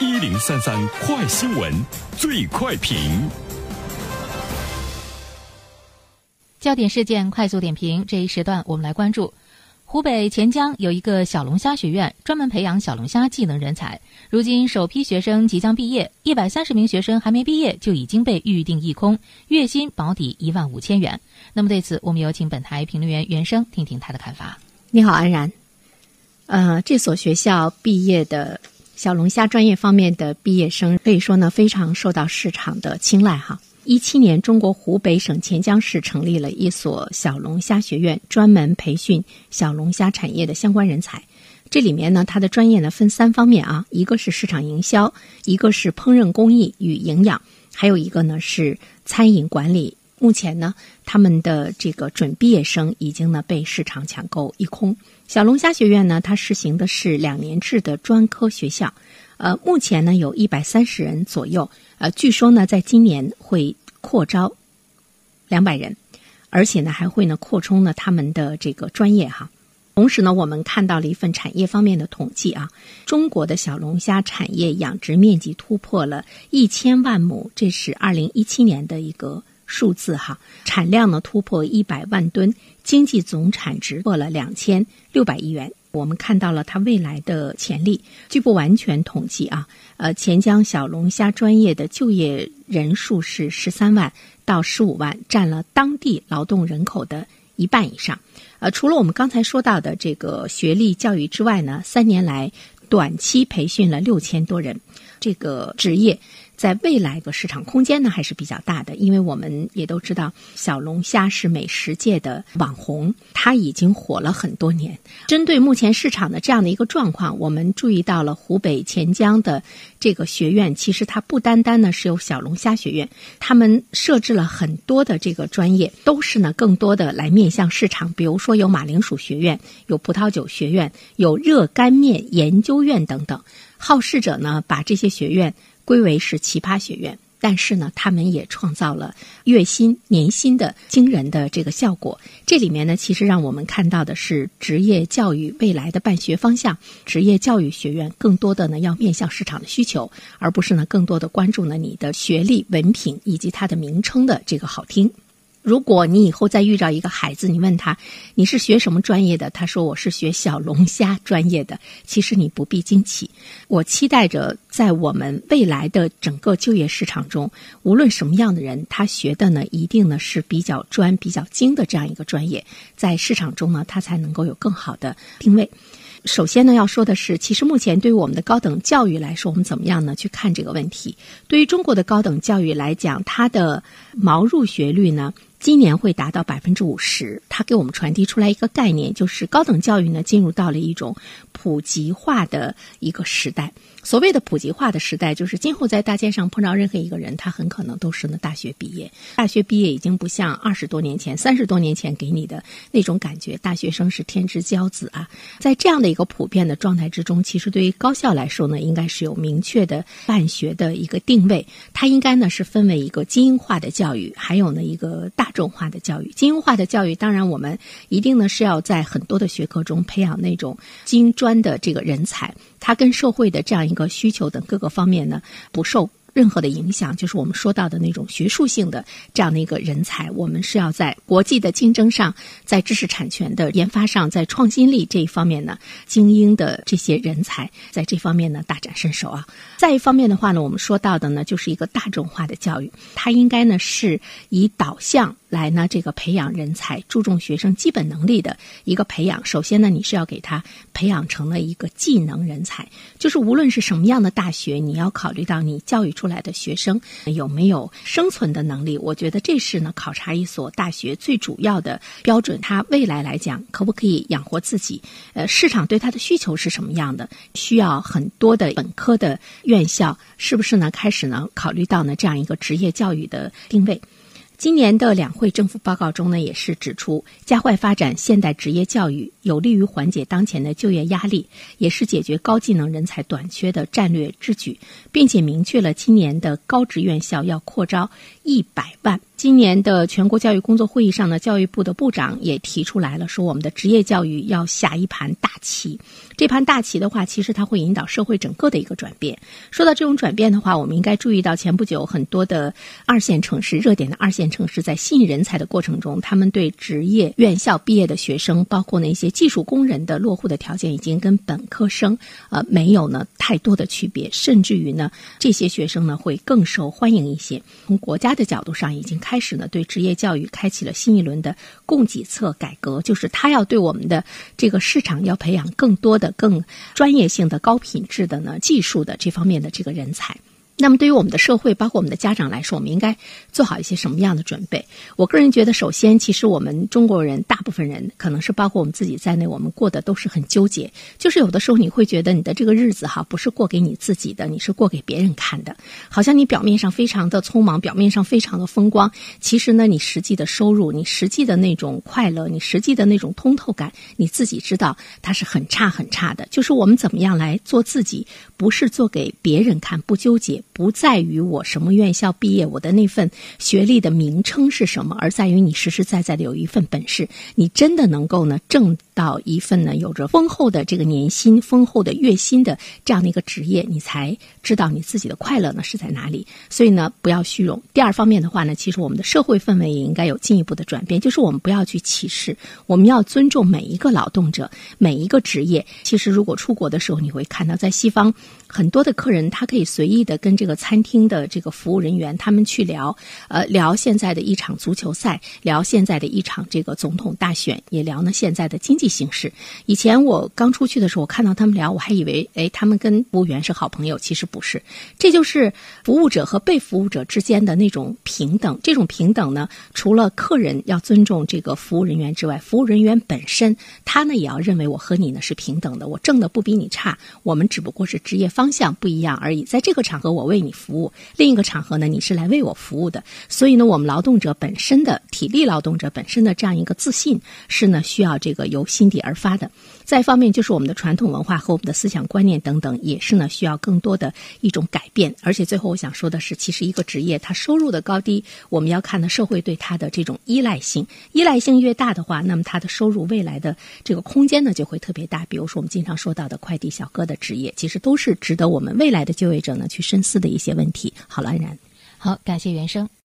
一零三三快新闻，最快评。焦点事件快速点评，这一时段我们来关注。湖北潜江有一个小龙虾学院，专门培养小龙虾技能人才。如今首批学生即将毕业，一百三十名学生还没毕业就已经被预定一空，月薪保底一万五千元。那么对此，我们有请本台评论员袁生听听他的看法。你好，安然。呃，这所学校毕业的小龙虾专业方面的毕业生，可以说呢非常受到市场的青睐哈。一七年，中国湖北省潜江市成立了一所小龙虾学院，专门培训小龙虾产业的相关人才。这里面呢，它的专业呢分三方面啊，一个是市场营销，一个是烹饪工艺与营养，还有一个呢是餐饮管理。目前呢，他们的这个准毕业生已经呢被市场抢购一空。小龙虾学院呢，它实行的是两年制的专科学校，呃，目前呢有一百三十人左右。呃，据说呢，在今年会扩招两百人，而且呢，还会呢扩充呢他们的这个专业哈。同时呢，我们看到了一份产业方面的统计啊，中国的小龙虾产业养殖面积突破了一千万亩，这是二零一七年的一个数字哈。产量呢突破一百万吨，经济总产值破了两千六百亿元。我们看到了它未来的潜力。据不完全统计啊。呃，钱江小龙虾专业的就业人数是十三万到十五万，占了当地劳动人口的一半以上。呃，除了我们刚才说到的这个学历教育之外呢，三年来短期培训了六千多人，这个职业。在未来的市场空间呢还是比较大的，因为我们也都知道小龙虾是美食界的网红，它已经火了很多年。针对目前市场的这样的一个状况，我们注意到了湖北潜江的这个学院，其实它不单单呢是有小龙虾学院，他们设置了很多的这个专业，都是呢更多的来面向市场。比如说有马铃薯学院，有葡萄酒学院，有热干面研究院等等。好事者呢把这些学院。归为是奇葩学院，但是呢，他们也创造了月薪、年薪的惊人的这个效果。这里面呢，其实让我们看到的是职业教育未来的办学方向。职业教育学院更多的呢，要面向市场的需求，而不是呢，更多的关注呢你的学历、文凭以及它的名称的这个好听。如果你以后再遇到一个孩子，你问他你是学什么专业的，他说我是学小龙虾专业的。其实你不必惊奇，我期待着在我们未来的整个就业市场中，无论什么样的人，他学的呢一定呢是比较专、比较精的这样一个专业，在市场中呢，他才能够有更好的定位。首先呢，要说的是，其实目前对于我们的高等教育来说，我们怎么样呢去看这个问题？对于中国的高等教育来讲，它的毛入学率呢？今年会达到百分之五十，它给我们传递出来一个概念，就是高等教育呢进入到了一种普及化的一个时代。所谓的普及化的时代，就是今后在大街上碰到任何一个人，他很可能都是呢大学毕业。大学毕业已经不像二十多年前、三十多年前给你的那种感觉，大学生是天之骄子啊。在这样的一个普遍的状态之中，其实对于高校来说呢，应该是有明确的办学的一个定位。它应该呢是分为一个精英化的教育，还有呢一个大众化的教育。精英化的教育，当然我们一定呢是要在很多的学科中培养那种精专的这个人才。它跟社会的这样一个需求等各个方面呢，不受任何的影响。就是我们说到的那种学术性的这样的一个人才，我们是要在国际的竞争上，在知识产权的研发上，在创新力这一方面呢，精英的这些人才在这方面呢大展身手啊。再一方面的话呢，我们说到的呢，就是一个大众化的教育，它应该呢是以导向。来呢，这个培养人才，注重学生基本能力的一个培养。首先呢，你是要给他培养成了一个技能人才，就是无论是什么样的大学，你要考虑到你教育出来的学生有没有生存的能力。我觉得这是呢，考察一所大学最主要的标准。他未来来讲，可不可以养活自己？呃，市场对他的需求是什么样的？需要很多的本科的院校，是不是呢？开始呢，考虑到呢这样一个职业教育的定位。今年的两会政府报告中呢，也是指出，加快发展现代职业教育，有利于缓解当前的就业压力，也是解决高技能人才短缺的战略之举，并且明确了今年的高职院校要扩招一百万。今年的全国教育工作会议上呢，教育部的部长也提出来了，说我们的职业教育要下一盘大棋。这盘大棋的话，其实它会引导社会整个的一个转变。说到这种转变的话，我们应该注意到前不久很多的二线城市、热点的二线城市在吸引人才的过程中，他们对职业院校毕业的学生，包括那些技术工人的落户的条件，已经跟本科生呃没有呢太多的区别，甚至于呢这些学生呢会更受欢迎一些。从国家的角度上，已经开开始呢对职业教育开启了新一轮的供给侧改革，就是他要对我们的这个市场要培养更多的。更专业性的、高品质的呢，技术的这方面的这个人才。那么，对于我们的社会，包括我们的家长来说，我们应该做好一些什么样的准备？我个人觉得，首先，其实我们中国人大部分人，可能是包括我们自己在内，我们过的都是很纠结。就是有的时候，你会觉得你的这个日子哈，不是过给你自己的，你是过给别人看的。好像你表面上非常的匆忙，表面上非常的风光，其实呢，你实际的收入，你实际的那种快乐，你实际的那种通透感，你自己知道它是很差很差的。就是我们怎么样来做自己，不是做给别人看，不纠结。不在于我什么院校毕业，我的那份学历的名称是什么，而在于你实实在在的有一份本事，你真的能够呢挣到一份呢有着丰厚的这个年薪、丰厚的月薪的这样的一个职业，你才知道你自己的快乐呢是在哪里。所以呢，不要虚荣。第二方面的话呢，其实我们的社会氛围也应该有进一步的转变，就是我们不要去歧视，我们要尊重每一个劳动者、每一个职业。其实如果出国的时候，你会看到在西方很多的客人，他可以随意的跟这个餐厅的这个服务人员他们去聊，呃，聊现在的一场足球赛，聊现在的一场这个总统大选，也聊呢现在的经济形势。以前我刚出去的时候，我看到他们聊，我还以为哎，他们跟服务员是好朋友，其实不是。这就是服务者和被服务者之间的那种平等。这种平等呢，除了客人要尊重这个服务人员之外，服务人员本身他呢也要认为我和你呢是平等的，我挣的不比你差，我们只不过是职业方方向不一样而已。在这个场合，我为你服。务另一个场合呢，你是来为我服务的，所以呢，我们劳动者本身的体力劳动者本身的这样一个自信是呢，需要这个由心底而发的。再一方面，就是我们的传统文化和我们的思想观念等等，也是呢，需要更多的一种改变。而且最后我想说的是，其实一个职业它收入的高低，我们要看呢社会对它的这种依赖性，依赖性越大的话，那么它的收入未来的这个空间呢就会特别大。比如说我们经常说到的快递小哥的职业，其实都是值得我们未来的就业者呢去深思的一些问题。好了，安然，好，感谢原生。